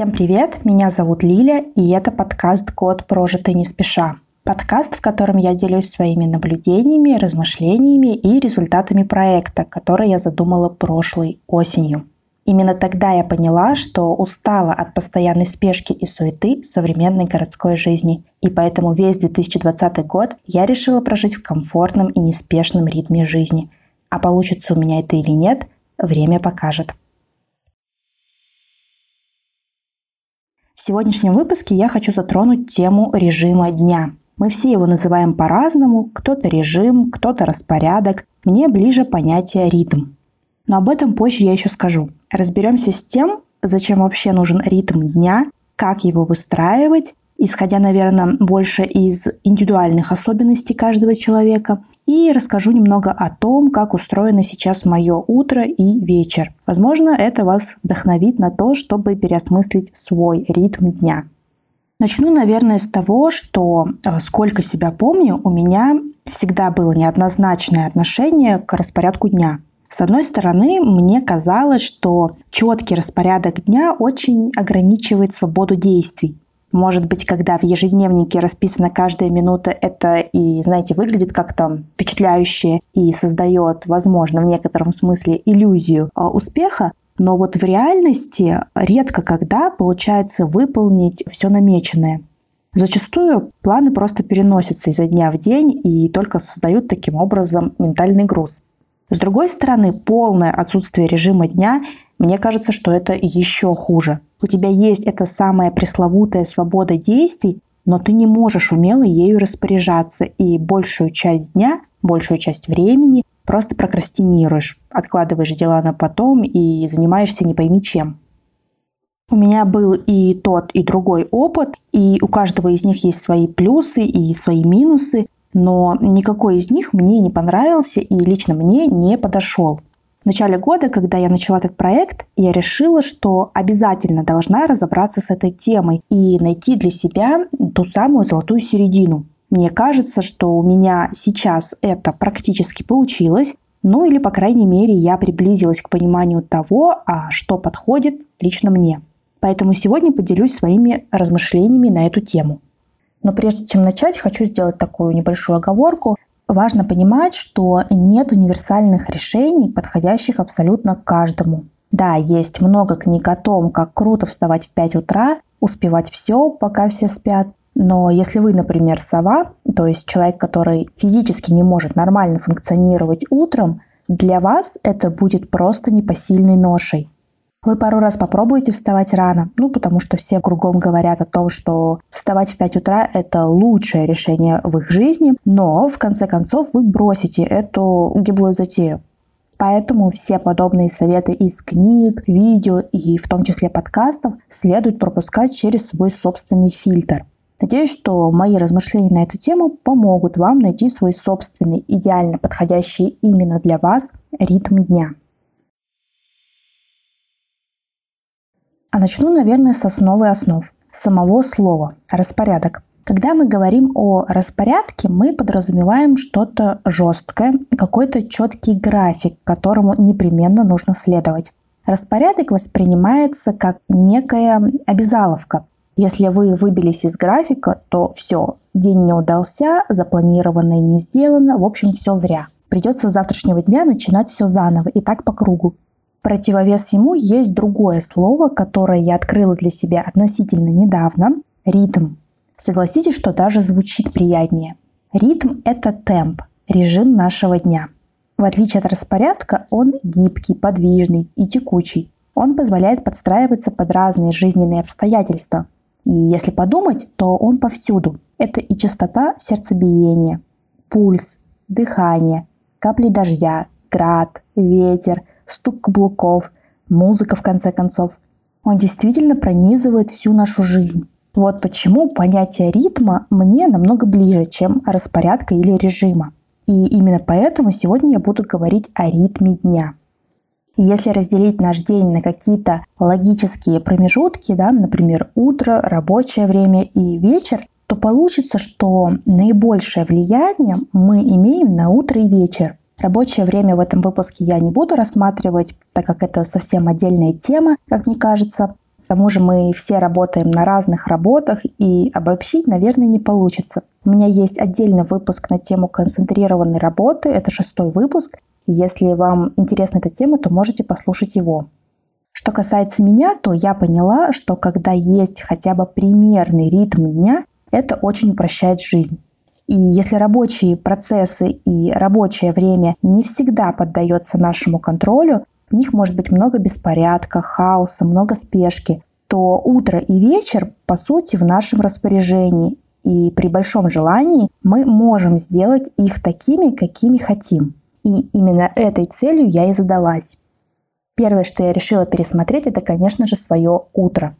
Всем привет, меня зовут Лиля, и это подкаст «Год прожитый не спеша». Подкаст, в котором я делюсь своими наблюдениями, размышлениями и результатами проекта, который я задумала прошлой осенью. Именно тогда я поняла, что устала от постоянной спешки и суеты современной городской жизни, и поэтому весь 2020 год я решила прожить в комфортном и неспешном ритме жизни. А получится у меня это или нет, время покажет. В сегодняшнем выпуске я хочу затронуть тему режима дня. Мы все его называем по-разному, кто-то режим, кто-то распорядок. Мне ближе понятие ритм. Но об этом позже я еще скажу. Разберемся с тем, зачем вообще нужен ритм дня, как его выстраивать, исходя, наверное, больше из индивидуальных особенностей каждого человека, и расскажу немного о том, как устроено сейчас мое утро и вечер. Возможно, это вас вдохновит на то, чтобы переосмыслить свой ритм дня. Начну, наверное, с того, что э, сколько себя помню, у меня всегда было неоднозначное отношение к распорядку дня. С одной стороны, мне казалось, что четкий распорядок дня очень ограничивает свободу действий. Может быть, когда в ежедневнике расписана каждая минута, это и, знаете, выглядит как-то впечатляюще и создает, возможно, в некотором смысле иллюзию а, успеха, но вот в реальности редко когда получается выполнить все намеченное. Зачастую планы просто переносятся изо дня в день и только создают таким образом ментальный груз. С другой стороны, полное отсутствие режима дня мне кажется, что это еще хуже. У тебя есть эта самая пресловутая свобода действий, но ты не можешь умело ею распоряжаться, и большую часть дня, большую часть времени просто прокрастинируешь, откладываешь дела на потом и занимаешься не пойми чем. У меня был и тот, и другой опыт, и у каждого из них есть свои плюсы и свои минусы, но никакой из них мне не понравился и лично мне не подошел. В начале года, когда я начала этот проект, я решила, что обязательно должна разобраться с этой темой и найти для себя ту самую золотую середину. Мне кажется, что у меня сейчас это практически получилось, ну или, по крайней мере, я приблизилась к пониманию того, а что подходит лично мне. Поэтому сегодня поделюсь своими размышлениями на эту тему. Но прежде чем начать, хочу сделать такую небольшую оговорку важно понимать, что нет универсальных решений, подходящих абсолютно каждому. Да, есть много книг о том, как круто вставать в 5 утра, успевать все, пока все спят. Но если вы, например, сова, то есть человек, который физически не может нормально функционировать утром, для вас это будет просто непосильной ношей. Вы пару раз попробуете вставать рано, ну, потому что все кругом говорят о том, что вставать в 5 утра – это лучшее решение в их жизни, но в конце концов вы бросите эту гиблую затею. Поэтому все подобные советы из книг, видео и в том числе подкастов следует пропускать через свой собственный фильтр. Надеюсь, что мои размышления на эту тему помогут вам найти свой собственный, идеально подходящий именно для вас ритм дня. А начну, наверное, с основы основ самого слова – распорядок. Когда мы говорим о распорядке, мы подразумеваем что-то жесткое, какой-то четкий график, которому непременно нужно следовать. Распорядок воспринимается как некая обязаловка. Если вы выбились из графика, то все, день не удался, запланированное не сделано, в общем, все зря. Придется с завтрашнего дня начинать все заново и так по кругу. Противовес ему есть другое слово, которое я открыла для себя относительно недавно – ритм. Согласитесь, что даже звучит приятнее. Ритм – это темп, режим нашего дня. В отличие от распорядка, он гибкий, подвижный и текучий. Он позволяет подстраиваться под разные жизненные обстоятельства. И если подумать, то он повсюду. Это и частота сердцебиения, пульс, дыхание, капли дождя, град, ветер, стук каблуков, музыка в конце концов. Он действительно пронизывает всю нашу жизнь. Вот почему понятие ритма мне намного ближе, чем распорядка или режима. И именно поэтому сегодня я буду говорить о ритме дня. Если разделить наш день на какие-то логические промежутки, да, например, утро, рабочее время и вечер, то получится, что наибольшее влияние мы имеем на утро и вечер. Рабочее время в этом выпуске я не буду рассматривать, так как это совсем отдельная тема, как мне кажется. К тому же мы все работаем на разных работах, и обобщить, наверное, не получится. У меня есть отдельный выпуск на тему концентрированной работы, это шестой выпуск. Если вам интересна эта тема, то можете послушать его. Что касается меня, то я поняла, что когда есть хотя бы примерный ритм дня, это очень упрощает жизнь. И если рабочие процессы и рабочее время не всегда поддается нашему контролю, в них может быть много беспорядка, хаоса, много спешки, то утро и вечер, по сути, в нашем распоряжении. И при большом желании мы можем сделать их такими, какими хотим. И именно этой целью я и задалась. Первое, что я решила пересмотреть, это, конечно же, свое утро.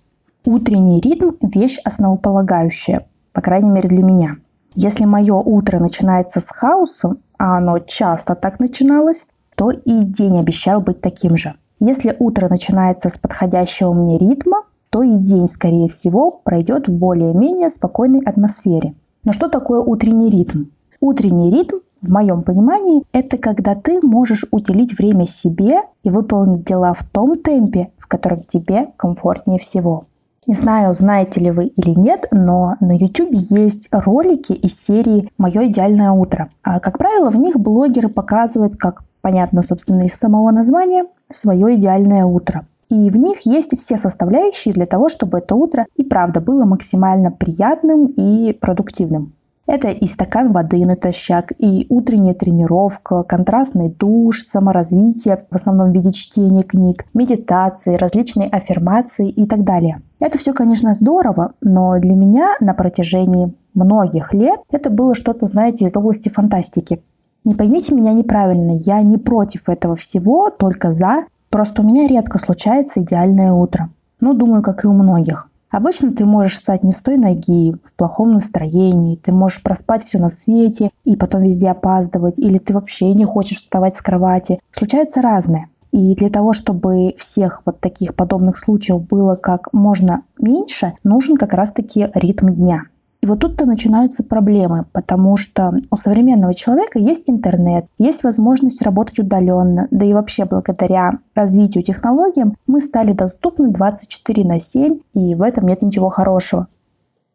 Утренний ритм – вещь основополагающая, по крайней мере для меня. Если мое утро начинается с хаосом, а оно часто так начиналось, то и день обещал быть таким же. Если утро начинается с подходящего мне ритма, то и день, скорее всего, пройдет в более-менее спокойной атмосфере. Но что такое утренний ритм? Утренний ритм, в моем понимании, это когда ты можешь уделить время себе и выполнить дела в том темпе, в котором тебе комфортнее всего. Не знаю, знаете ли вы или нет, но на YouTube есть ролики из серии «Мое идеальное утро». А, как правило, в них блогеры показывают, как понятно, собственно, из самого названия, свое идеальное утро. И в них есть все составляющие для того, чтобы это утро и правда было максимально приятным и продуктивным. Это и стакан воды натощак, и утренняя тренировка, контрастный душ, саморазвитие, в основном в виде чтения книг, медитации, различные аффирмации и так далее. Это все, конечно, здорово, но для меня на протяжении многих лет это было что-то, знаете, из области фантастики. Не поймите меня неправильно, я не против этого всего, только за. Просто у меня редко случается идеальное утро. Ну, думаю, как и у многих. Обычно ты можешь встать не с той ноги, в плохом настроении, ты можешь проспать все на свете и потом везде опаздывать, или ты вообще не хочешь вставать с кровати. Случается разное. И для того, чтобы всех вот таких подобных случаев было как можно меньше, нужен как раз-таки ритм дня. И вот тут-то начинаются проблемы, потому что у современного человека есть интернет, есть возможность работать удаленно, да и вообще благодаря развитию технологиям мы стали доступны 24 на 7, и в этом нет ничего хорошего.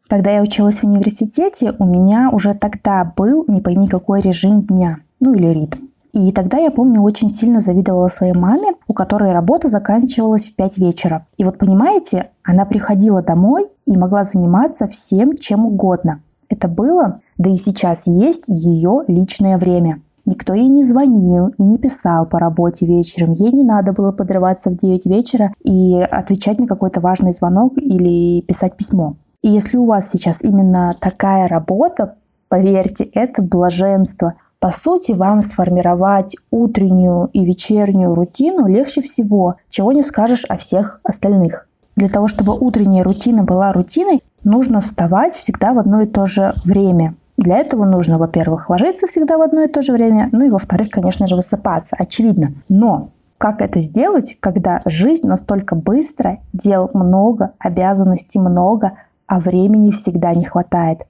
Когда я училась в университете, у меня уже тогда был не пойми какой режим дня, ну или ритм. И тогда я помню, очень сильно завидовала своей маме, у которой работа заканчивалась в 5 вечера. И вот понимаете, она приходила домой и могла заниматься всем, чем угодно. Это было, да и сейчас есть ее личное время. Никто ей не звонил и не писал по работе вечером. Ей не надо было подрываться в 9 вечера и отвечать на какой-то важный звонок или писать письмо. И если у вас сейчас именно такая работа, поверьте, это блаженство – по сути, вам сформировать утреннюю и вечернюю рутину легче всего, чего не скажешь о всех остальных. Для того, чтобы утренняя рутина была рутиной, нужно вставать всегда в одно и то же время. Для этого нужно, во-первых, ложиться всегда в одно и то же время, ну и, во-вторых, конечно же, высыпаться, очевидно. Но как это сделать, когда жизнь настолько быстро, дел много, обязанностей много, а времени всегда не хватает?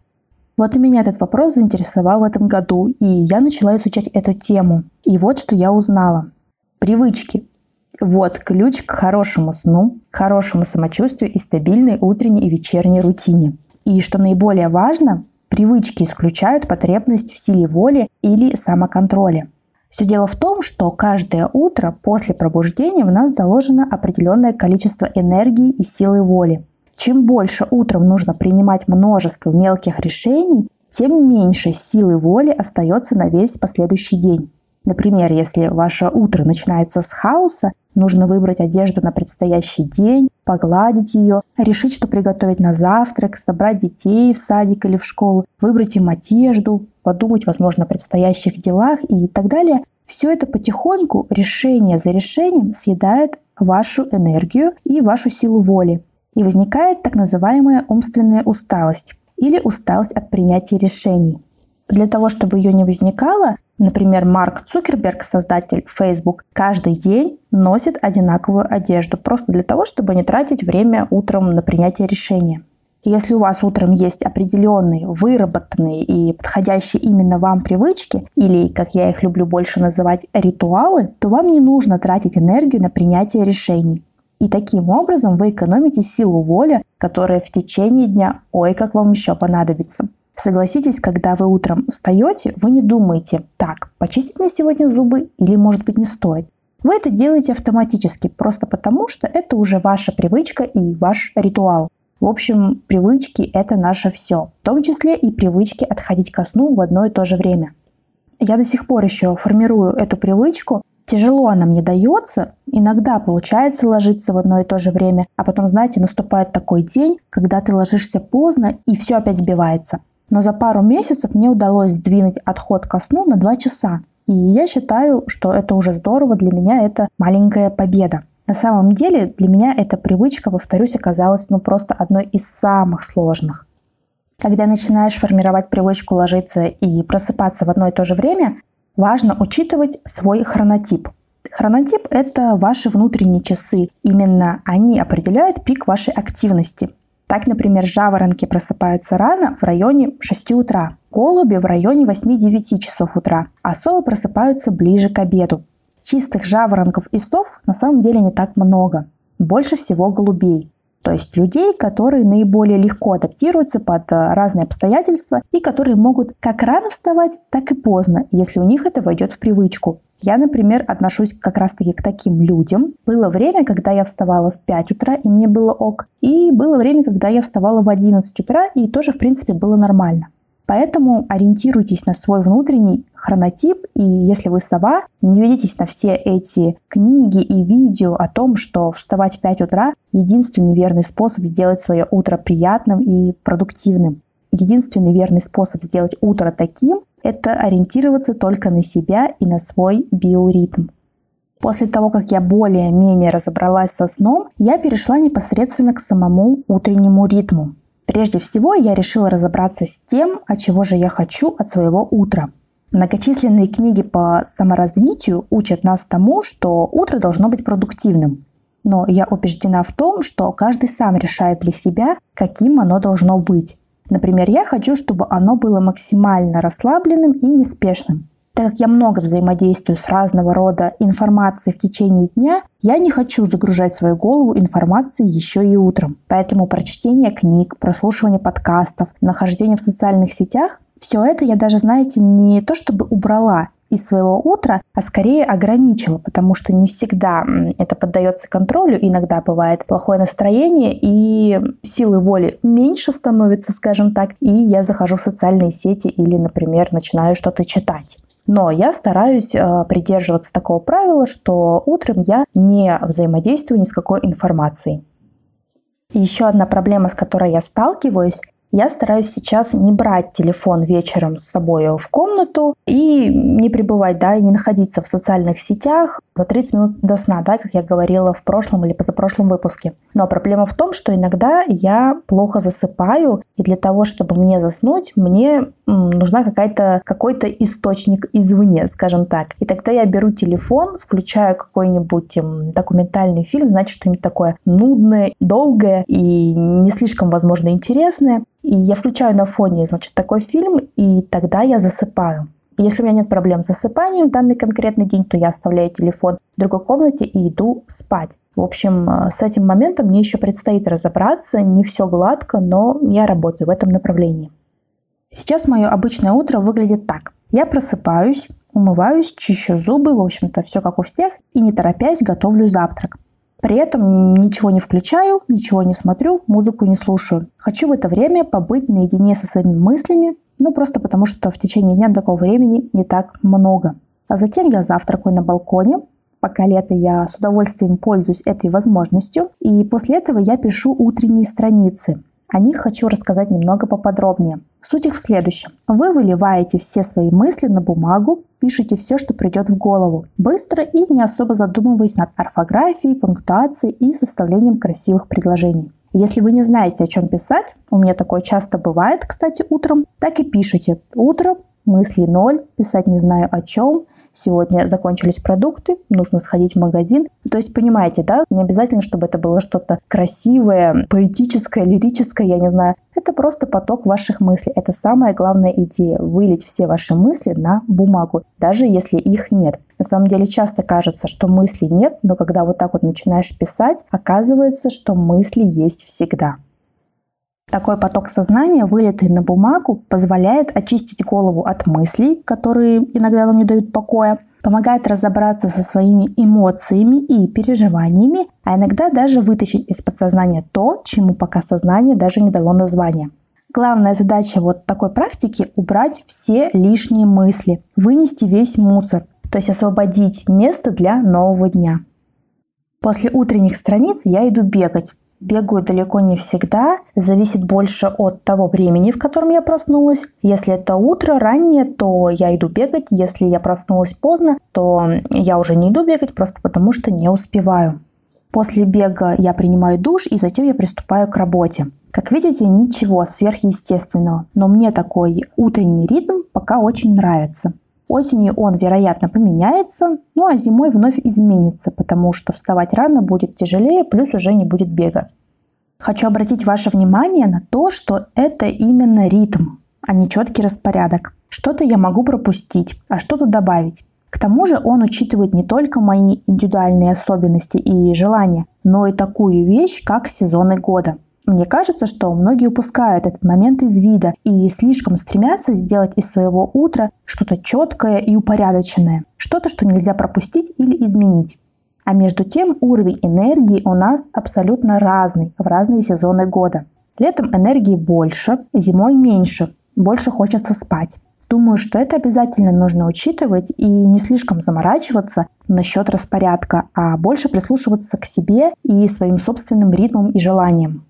Вот и меня этот вопрос заинтересовал в этом году, и я начала изучать эту тему. И вот что я узнала. Привычки. Вот ключ к хорошему сну, хорошему самочувствию и стабильной утренней и вечерней рутине. И что наиболее важно, привычки исключают потребность в силе воли или самоконтроле. Все дело в том, что каждое утро после пробуждения в нас заложено определенное количество энергии и силы воли. Чем больше утром нужно принимать множество мелких решений, тем меньше силы воли остается на весь последующий день. Например, если ваше утро начинается с хаоса, нужно выбрать одежду на предстоящий день, погладить ее, решить, что приготовить на завтрак, собрать детей в садик или в школу, выбрать им одежду, подумать, возможно, о предстоящих делах и так далее. Все это потихоньку, решение за решением, съедает вашу энергию и вашу силу воли и возникает так называемая умственная усталость или усталость от принятия решений. Для того, чтобы ее не возникало, например, Марк Цукерберг, создатель Facebook, каждый день носит одинаковую одежду, просто для того, чтобы не тратить время утром на принятие решения. если у вас утром есть определенные, выработанные и подходящие именно вам привычки, или, как я их люблю больше называть, ритуалы, то вам не нужно тратить энергию на принятие решений. И таким образом вы экономите силу воли, которая в течение дня, ой, как вам еще понадобится. Согласитесь, когда вы утром встаете, вы не думаете, так, почистить мне сегодня зубы или, может быть, не стоит. Вы это делаете автоматически, просто потому что это уже ваша привычка и ваш ритуал. В общем, привычки – это наше все, в том числе и привычки отходить ко сну в одно и то же время. Я до сих пор еще формирую эту привычку, Тяжело она мне дается, иногда получается ложиться в одно и то же время, а потом, знаете, наступает такой день, когда ты ложишься поздно и все опять сбивается. Но за пару месяцев мне удалось сдвинуть отход ко сну на 2 часа. И я считаю, что это уже здорово, для меня это маленькая победа. На самом деле для меня эта привычка, повторюсь, оказалась ну просто одной из самых сложных. Когда начинаешь формировать привычку ложиться и просыпаться в одно и то же время, важно учитывать свой хронотип. Хронотип – это ваши внутренние часы. Именно они определяют пик вашей активности. Так, например, жаворонки просыпаются рано в районе 6 утра, голуби в районе 8-9 часов утра, а совы просыпаются ближе к обеду. Чистых жаворонков и сов на самом деле не так много. Больше всего голубей. То есть людей, которые наиболее легко адаптируются под э, разные обстоятельства и которые могут как рано вставать, так и поздно, если у них это войдет в привычку. Я, например, отношусь как раз-таки к таким людям. Было время, когда я вставала в 5 утра, и мне было ок. И было время, когда я вставала в 11 утра, и тоже, в принципе, было нормально. Поэтому ориентируйтесь на свой внутренний хронотип, и если вы сова, не ведитесь на все эти книги и видео о том, что вставать в 5 утра – единственный верный способ сделать свое утро приятным и продуктивным. Единственный верный способ сделать утро таким – это ориентироваться только на себя и на свой биоритм. После того, как я более-менее разобралась со сном, я перешла непосредственно к самому утреннему ритму. Прежде всего, я решила разобраться с тем, от чего же я хочу от своего утра. Многочисленные книги по саморазвитию учат нас тому, что утро должно быть продуктивным. Но я убеждена в том, что каждый сам решает для себя, каким оно должно быть. Например, я хочу, чтобы оно было максимально расслабленным и неспешным. Так как я много взаимодействую с разного рода информацией в течение дня, я не хочу загружать свою голову информацией еще и утром. Поэтому прочтение книг, прослушивание подкастов, нахождение в социальных сетях – все это я даже, знаете, не то чтобы убрала из своего утра, а скорее ограничила, потому что не всегда это поддается контролю, иногда бывает плохое настроение и силы воли меньше становится, скажем так, и я захожу в социальные сети или, например, начинаю что-то читать. Но я стараюсь э, придерживаться такого правила, что утром я не взаимодействую ни с какой информацией. Еще одна проблема, с которой я сталкиваюсь, я стараюсь сейчас не брать телефон вечером с собой в комнату и не пребывать, да, и не находиться в социальных сетях за 30 минут до сна, да, как я говорила в прошлом или позапрошлом выпуске. Но проблема в том, что иногда я плохо засыпаю, и для того, чтобы мне заснуть, мне нужна какая-то, какой-то источник извне, скажем так. И тогда я беру телефон, включаю какой-нибудь документальный фильм, значит, что-нибудь такое нудное, долгое и не слишком, возможно, интересное. И я включаю на фоне, значит, такой фильм, и тогда я засыпаю. Если у меня нет проблем с засыпанием в данный конкретный день, то я оставляю телефон в другой комнате и иду спать. В общем, э, с этим моментом мне еще предстоит разобраться. Не все гладко, но я работаю в этом направлении. Сейчас мое обычное утро выглядит так. Я просыпаюсь, умываюсь, чищу зубы, в общем-то, все как у всех, и не торопясь готовлю завтрак. При этом ничего не включаю, ничего не смотрю, музыку не слушаю. Хочу в это время побыть наедине со своими мыслями, ну просто потому что в течение дня такого времени не так много. А затем я завтракаю на балконе, пока лето я с удовольствием пользуюсь этой возможностью, и после этого я пишу утренние страницы. О них хочу рассказать немного поподробнее. Суть их в следующем. Вы выливаете все свои мысли на бумагу, пишите все, что придет в голову, быстро и не особо задумываясь над орфографией, пунктуацией и составлением красивых предложений. Если вы не знаете, о чем писать, у меня такое часто бывает, кстати, утром, так и пишите. Утро мыслей ноль, писать не знаю о чем, сегодня закончились продукты, нужно сходить в магазин. То есть, понимаете, да, не обязательно, чтобы это было что-то красивое, поэтическое, лирическое, я не знаю. Это просто поток ваших мыслей. Это самая главная идея – вылить все ваши мысли на бумагу, даже если их нет. На самом деле часто кажется, что мыслей нет, но когда вот так вот начинаешь писать, оказывается, что мысли есть всегда. Такой поток сознания, вылитый на бумагу, позволяет очистить голову от мыслей, которые иногда нам не дают покоя, помогает разобраться со своими эмоциями и переживаниями, а иногда даже вытащить из подсознания то, чему пока сознание даже не дало названия. Главная задача вот такой практики – убрать все лишние мысли, вынести весь мусор, то есть освободить место для нового дня. После утренних страниц я иду бегать. Бегаю далеко не всегда, зависит больше от того времени, в котором я проснулась. Если это утро раннее, то я иду бегать. Если я проснулась поздно, то я уже не иду бегать, просто потому что не успеваю. После бега я принимаю душ и затем я приступаю к работе. Как видите, ничего сверхъестественного, но мне такой утренний ритм пока очень нравится. Осенью он, вероятно, поменяется, ну а зимой вновь изменится, потому что вставать рано будет тяжелее, плюс уже не будет бега. Хочу обратить ваше внимание на то, что это именно ритм, а не четкий распорядок. Что-то я могу пропустить, а что-то добавить. К тому же он учитывает не только мои индивидуальные особенности и желания, но и такую вещь, как сезоны года – мне кажется, что многие упускают этот момент из вида и слишком стремятся сделать из своего утра что-то четкое и упорядоченное, что-то, что нельзя пропустить или изменить. А между тем уровень энергии у нас абсолютно разный в разные сезоны года. Летом энергии больше, зимой меньше, больше хочется спать. Думаю, что это обязательно нужно учитывать и не слишком заморачиваться насчет распорядка, а больше прислушиваться к себе и своим собственным ритмам и желаниям.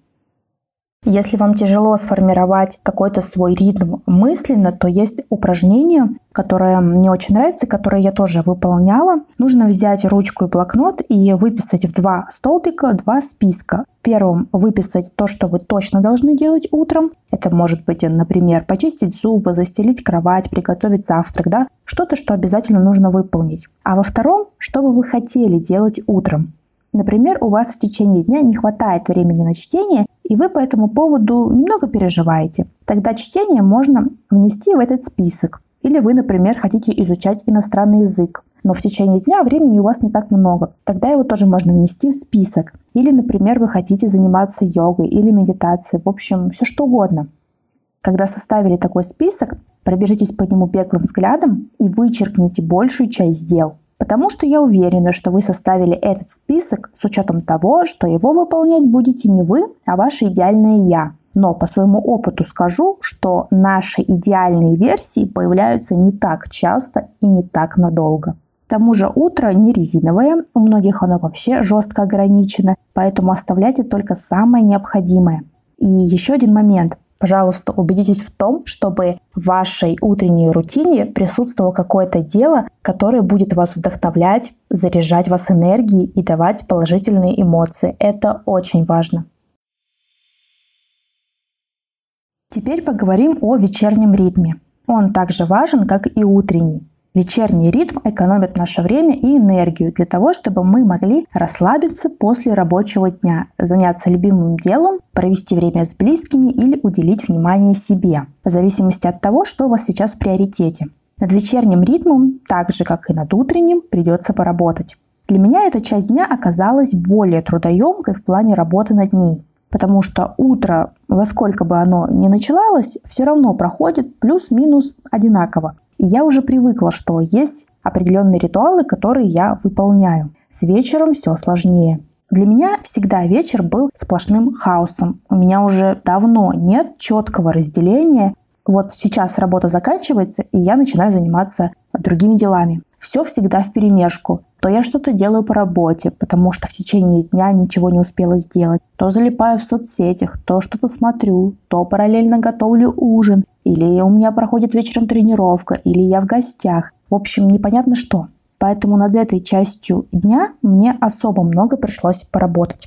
Если вам тяжело сформировать какой-то свой ритм мысленно, то есть упражнение, которое мне очень нравится, которое я тоже выполняла. Нужно взять ручку и блокнот и выписать в два столбика два списка. Первым выписать то, что вы точно должны делать утром. Это может быть, например, почистить зубы, застелить кровать, приготовить завтрак, да, что-то, что обязательно нужно выполнить. А во втором, что бы вы хотели делать утром. Например, у вас в течение дня не хватает времени на чтение, и вы по этому поводу немного переживаете. Тогда чтение можно внести в этот список. Или вы, например, хотите изучать иностранный язык, но в течение дня времени у вас не так много. Тогда его тоже можно внести в список. Или, например, вы хотите заниматься йогой или медитацией, в общем, все что угодно. Когда составили такой список, пробежитесь по нему беглым взглядом и вычеркните большую часть дел – Потому что я уверена, что вы составили этот список с учетом того, что его выполнять будете не вы, а ваше идеальное «я». Но по своему опыту скажу, что наши идеальные версии появляются не так часто и не так надолго. К тому же утро не резиновое, у многих оно вообще жестко ограничено, поэтому оставляйте только самое необходимое. И еще один момент. Пожалуйста, убедитесь в том, чтобы в вашей утренней рутине присутствовало какое-то дело, которое будет вас вдохновлять, заряжать вас энергией и давать положительные эмоции. Это очень важно. Теперь поговорим о вечернем ритме. Он также важен, как и утренний. Вечерний ритм экономит наше время и энергию для того, чтобы мы могли расслабиться после рабочего дня, заняться любимым делом, провести время с близкими или уделить внимание себе, в зависимости от того, что у вас сейчас в приоритете. Над вечерним ритмом, так же как и над утренним, придется поработать. Для меня эта часть дня оказалась более трудоемкой в плане работы над ней, потому что утро, во сколько бы оно ни начиналось, все равно проходит плюс-минус одинаково. Я уже привыкла, что есть определенные ритуалы, которые я выполняю. С вечером все сложнее. Для меня всегда вечер был сплошным хаосом. У меня уже давно нет четкого разделения. Вот сейчас работа заканчивается, и я начинаю заниматься другими делами. Все всегда в перемешку. То я что-то делаю по работе, потому что в течение дня ничего не успела сделать. То залипаю в соцсетях, то что-то смотрю, то параллельно готовлю ужин. Или у меня проходит вечером тренировка, или я в гостях. В общем, непонятно что. Поэтому над этой частью дня мне особо много пришлось поработать.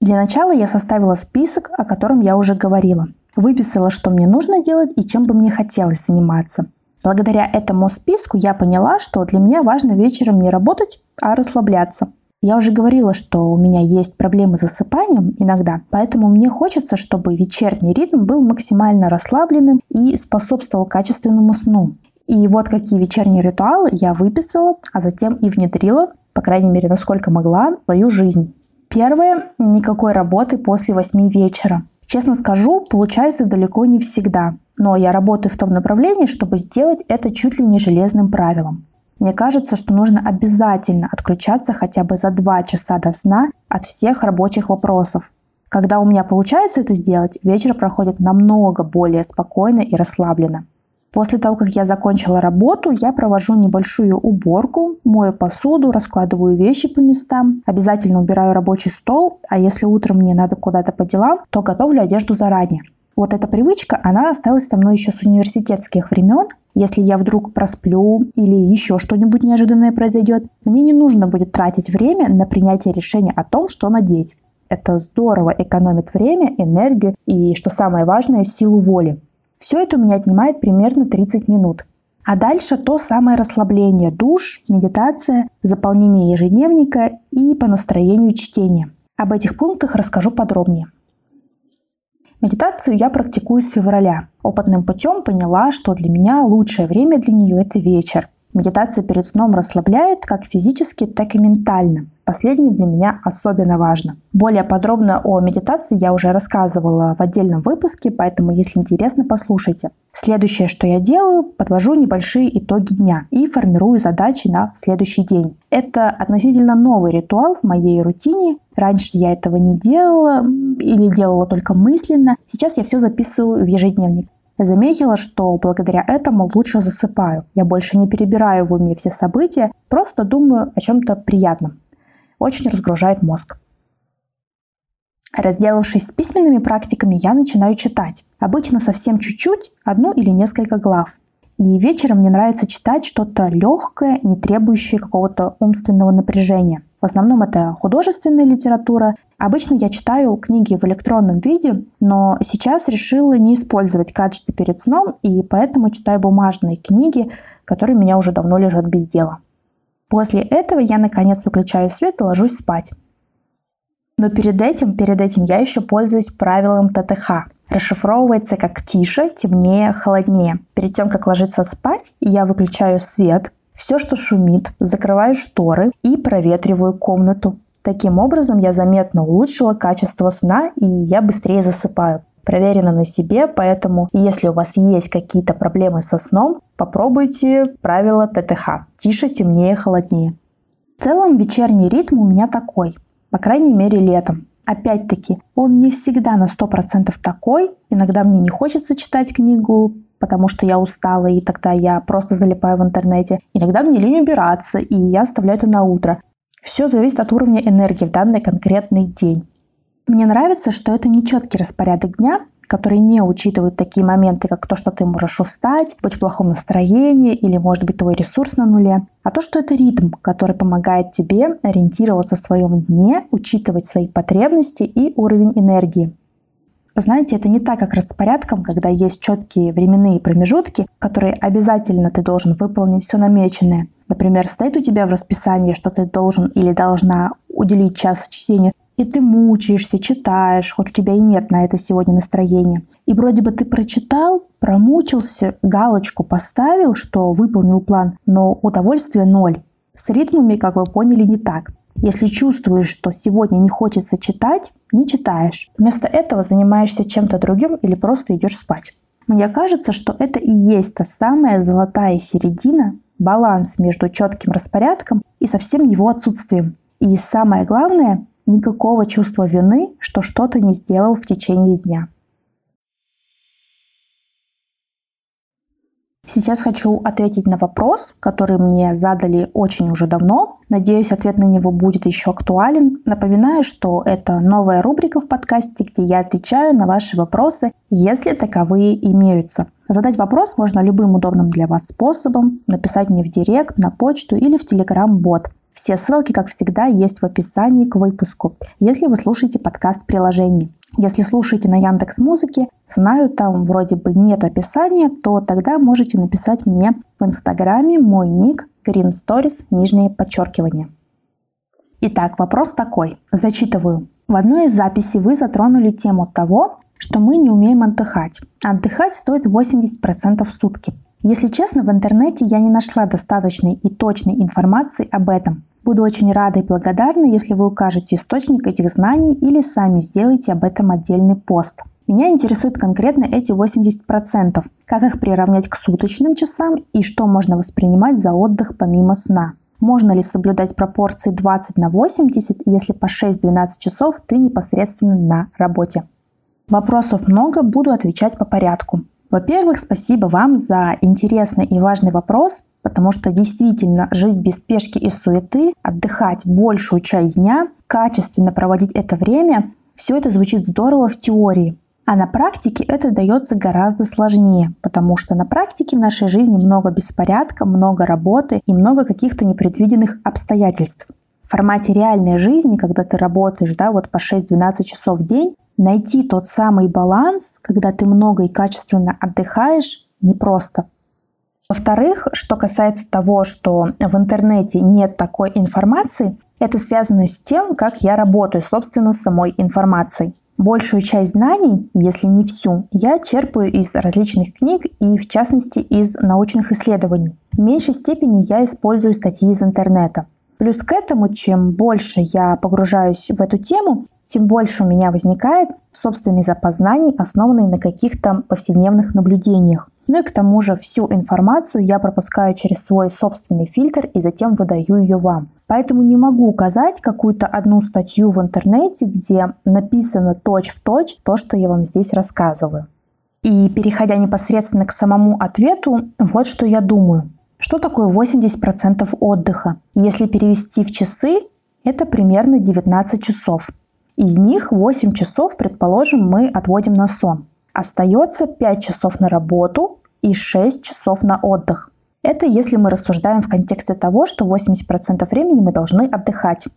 Для начала я составила список, о котором я уже говорила. Выписала, что мне нужно делать и чем бы мне хотелось заниматься. Благодаря этому списку я поняла, что для меня важно вечером не работать, а расслабляться. Я уже говорила, что у меня есть проблемы с засыпанием иногда, поэтому мне хочется, чтобы вечерний ритм был максимально расслабленным и способствовал качественному сну. И вот какие вечерние ритуалы я выписала, а затем и внедрила, по крайней мере, насколько могла, в свою жизнь. Первое – никакой работы после 8 вечера. Честно скажу, получается далеко не всегда, но я работаю в том направлении, чтобы сделать это чуть ли не железным правилом. Мне кажется, что нужно обязательно отключаться хотя бы за 2 часа до сна от всех рабочих вопросов. Когда у меня получается это сделать, вечер проходит намного более спокойно и расслабленно. После того, как я закончила работу, я провожу небольшую уборку, мою посуду, раскладываю вещи по местам, обязательно убираю рабочий стол, а если утром мне надо куда-то по делам, то готовлю одежду заранее. Вот эта привычка, она осталась со мной еще с университетских времен. Если я вдруг просплю или еще что-нибудь неожиданное произойдет, мне не нужно будет тратить время на принятие решения о том, что надеть. Это здорово экономит время, энергию и, что самое важное, силу воли. Все это у меня отнимает примерно 30 минут. А дальше то самое расслабление, душ, медитация, заполнение ежедневника и по настроению чтение. Об этих пунктах расскажу подробнее. Медитацию я практикую с февраля. Опытным путем поняла, что для меня лучшее время для нее – это вечер. Медитация перед сном расслабляет как физически, так и ментально. Последнее для меня особенно важно. Более подробно о медитации я уже рассказывала в отдельном выпуске, поэтому, если интересно, послушайте. Следующее, что я делаю, подвожу небольшие итоги дня и формирую задачи на следующий день. Это относительно новый ритуал в моей рутине. Раньше я этого не делала или делала только мысленно. Сейчас я все записываю в ежедневник. Заметила, что благодаря этому лучше засыпаю. Я больше не перебираю в уме все события, просто думаю о чем-то приятном очень разгружает мозг. Разделавшись с письменными практиками, я начинаю читать. Обычно совсем чуть-чуть, одну или несколько глав. И вечером мне нравится читать что-то легкое, не требующее какого-то умственного напряжения. В основном это художественная литература. Обычно я читаю книги в электронном виде, но сейчас решила не использовать гаджеты перед сном, и поэтому читаю бумажные книги, которые у меня уже давно лежат без дела. После этого я наконец выключаю свет и ложусь спать. Но перед этим, перед этим я еще пользуюсь правилом ТТХ. Расшифровывается как тише, темнее, холоднее. Перед тем, как ложиться спать, я выключаю свет, все, что шумит, закрываю шторы и проветриваю комнату. Таким образом, я заметно улучшила качество сна и я быстрее засыпаю проверено на себе, поэтому если у вас есть какие-то проблемы со сном, попробуйте правило ТТХ. Тише, темнее, холоднее. В целом вечерний ритм у меня такой, по крайней мере летом. Опять-таки, он не всегда на 100% такой. Иногда мне не хочется читать книгу, потому что я устала, и тогда я просто залипаю в интернете. Иногда мне лень убираться, и я оставляю это на утро. Все зависит от уровня энергии в данный конкретный день. Мне нравится, что это не четкий распорядок дня, который не учитывает такие моменты, как то, что ты можешь устать, быть в плохом настроении или, может быть, твой ресурс на нуле, а то, что это ритм, который помогает тебе ориентироваться в своем дне, учитывать свои потребности и уровень энергии. Знаете, это не так, как распорядком, когда есть четкие временные промежутки, которые обязательно ты должен выполнить все намеченное. Например, стоит у тебя в расписании, что ты должен или должна уделить час чтению и ты мучаешься, читаешь, хоть у тебя и нет на это сегодня настроения. И вроде бы ты прочитал, промучился, галочку поставил, что выполнил план, но удовольствия ноль. С ритмами, как вы поняли, не так. Если чувствуешь, что сегодня не хочется читать, не читаешь. Вместо этого занимаешься чем-то другим или просто идешь спать. Мне кажется, что это и есть та самая золотая середина, баланс между четким распорядком и совсем его отсутствием. И самое главное, никакого чувства вины, что что-то не сделал в течение дня. Сейчас хочу ответить на вопрос, который мне задали очень уже давно. Надеюсь, ответ на него будет еще актуален. Напоминаю, что это новая рубрика в подкасте, где я отвечаю на ваши вопросы, если таковые имеются. Задать вопрос можно любым удобным для вас способом, написать мне в директ, на почту или в телеграм-бот. Все ссылки, как всегда, есть в описании к выпуску, если вы слушаете подкаст в приложении. Если слушаете на Яндекс Музыке, знаю, там вроде бы нет описания, то тогда можете написать мне в Инстаграме мой ник Green Stories, нижнее подчеркивание. Итак, вопрос такой. Зачитываю. В одной из записей вы затронули тему того, что мы не умеем отдыхать. Отдыхать стоит 80% в сутки. Если честно, в интернете я не нашла достаточной и точной информации об этом. Буду очень рада и благодарна, если вы укажете источник этих знаний или сами сделаете об этом отдельный пост. Меня интересуют конкретно эти 80%, как их приравнять к суточным часам и что можно воспринимать за отдых помимо сна. Можно ли соблюдать пропорции 20 на 80, если по 6-12 часов ты непосредственно на работе? Вопросов много, буду отвечать по порядку. Во-первых, спасибо вам за интересный и важный вопрос, потому что действительно жить без спешки и суеты, отдыхать большую часть дня, качественно проводить это время, все это звучит здорово в теории. А на практике это дается гораздо сложнее, потому что на практике в нашей жизни много беспорядка, много работы и много каких-то непредвиденных обстоятельств. В формате реальной жизни, когда ты работаешь да, вот по 6-12 часов в день, найти тот самый баланс, когда ты много и качественно отдыхаешь, непросто. Во-вторых, что касается того, что в интернете нет такой информации, это связано с тем, как я работаю, собственно, с самой информацией. Большую часть знаний, если не всю, я черпаю из различных книг и, в частности, из научных исследований. В меньшей степени я использую статьи из интернета. Плюс к этому, чем больше я погружаюсь в эту тему, тем больше у меня возникает собственный запас знаний, основанный на каких-то повседневных наблюдениях. Ну и к тому же всю информацию я пропускаю через свой собственный фильтр и затем выдаю ее вам. Поэтому не могу указать какую-то одну статью в интернете, где написано точь-в-точь точь то, что я вам здесь рассказываю. И переходя непосредственно к самому ответу, вот что я думаю. Что такое 80% отдыха? Если перевести в часы, это примерно 19 часов. Из них 8 часов, предположим, мы отводим на сон. Остается 5 часов на работу и 6 часов на отдых. Это если мы рассуждаем в контексте того, что 80% времени мы должны отдыхать.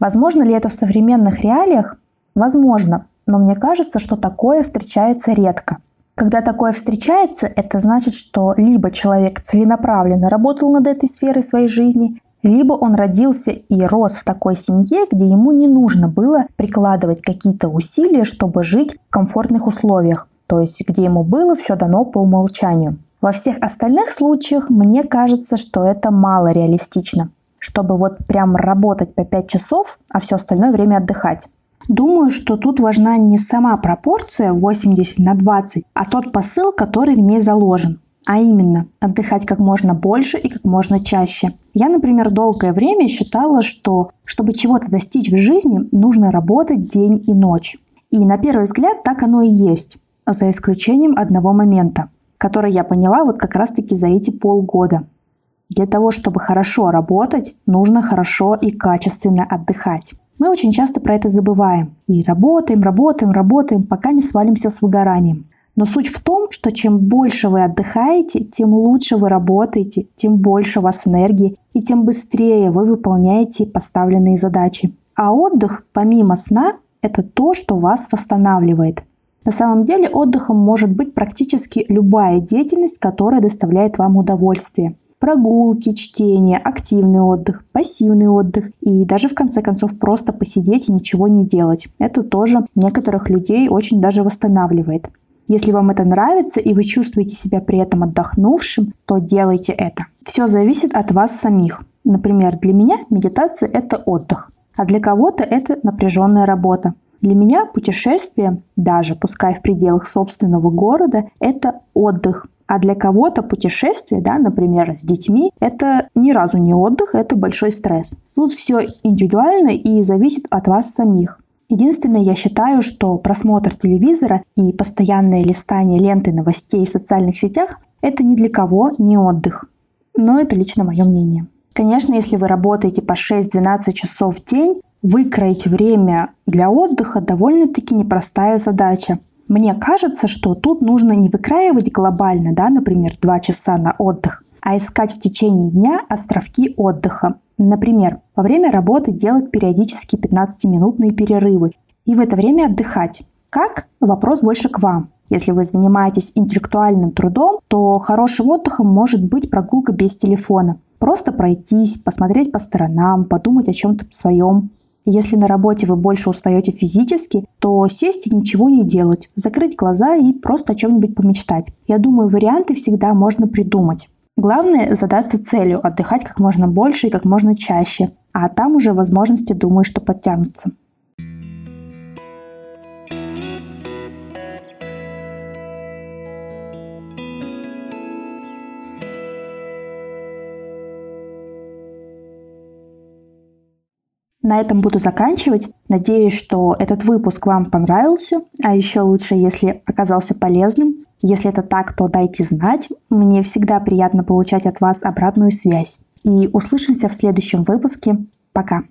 Возможно ли это в современных реалиях? Возможно, но мне кажется, что такое встречается редко. Когда такое встречается, это значит, что либо человек целенаправленно работал над этой сферой своей жизни, либо он родился и рос в такой семье, где ему не нужно было прикладывать какие-то усилия, чтобы жить в комфортных условиях, то есть где ему было все дано по умолчанию. Во всех остальных случаях мне кажется, что это мало реалистично, чтобы вот прям работать по 5 часов, а все остальное время отдыхать. Думаю, что тут важна не сама пропорция 80 на 20, а тот посыл, который в ней заложен. А именно, отдыхать как можно больше и как можно чаще. Я, например, долгое время считала, что чтобы чего-то достичь в жизни, нужно работать день и ночь. И на первый взгляд так оно и есть, за исключением одного момента, который я поняла вот как раз-таки за эти полгода. Для того, чтобы хорошо работать, нужно хорошо и качественно отдыхать. Мы очень часто про это забываем. И работаем, работаем, работаем, пока не свалимся с выгоранием. Но суть в том, что чем больше вы отдыхаете, тем лучше вы работаете, тем больше у вас энергии и тем быстрее вы выполняете поставленные задачи. А отдых, помимо сна, это то, что вас восстанавливает. На самом деле отдыхом может быть практически любая деятельность, которая доставляет вам удовольствие. Прогулки, чтение, активный отдых, пассивный отдых и даже в конце концов просто посидеть и ничего не делать. Это тоже некоторых людей очень даже восстанавливает. Если вам это нравится и вы чувствуете себя при этом отдохнувшим, то делайте это. Все зависит от вас самих. Например, для меня медитация – это отдых, а для кого-то это напряженная работа. Для меня путешествие, даже пускай в пределах собственного города, это отдых. А для кого-то путешествие, да, например, с детьми, это ни разу не отдых, это большой стресс. Тут все индивидуально и зависит от вас самих. Единственное, я считаю, что просмотр телевизора и постоянное листание ленты новостей в социальных сетях – это ни для кого не отдых. Но это лично мое мнение. Конечно, если вы работаете по 6-12 часов в день, выкроить время для отдыха довольно-таки непростая задача. Мне кажется, что тут нужно не выкраивать глобально, да, например, 2 часа на отдых, а искать в течение дня островки отдыха. Например, во время работы делать периодически 15-минутные перерывы и в это время отдыхать. Как? Вопрос больше к вам. Если вы занимаетесь интеллектуальным трудом, то хорошим отдыхом может быть прогулка без телефона. Просто пройтись, посмотреть по сторонам, подумать о чем-то своем. Если на работе вы больше устаете физически, то сесть и ничего не делать, закрыть глаза и просто о чем-нибудь помечтать. Я думаю, варианты всегда можно придумать. Главное задаться целью отдыхать как можно больше и как можно чаще, а там уже возможности, думаю, что подтянутся. На этом буду заканчивать. Надеюсь, что этот выпуск вам понравился, а еще лучше, если оказался полезным. Если это так, то дайте знать. Мне всегда приятно получать от вас обратную связь. И услышимся в следующем выпуске. Пока.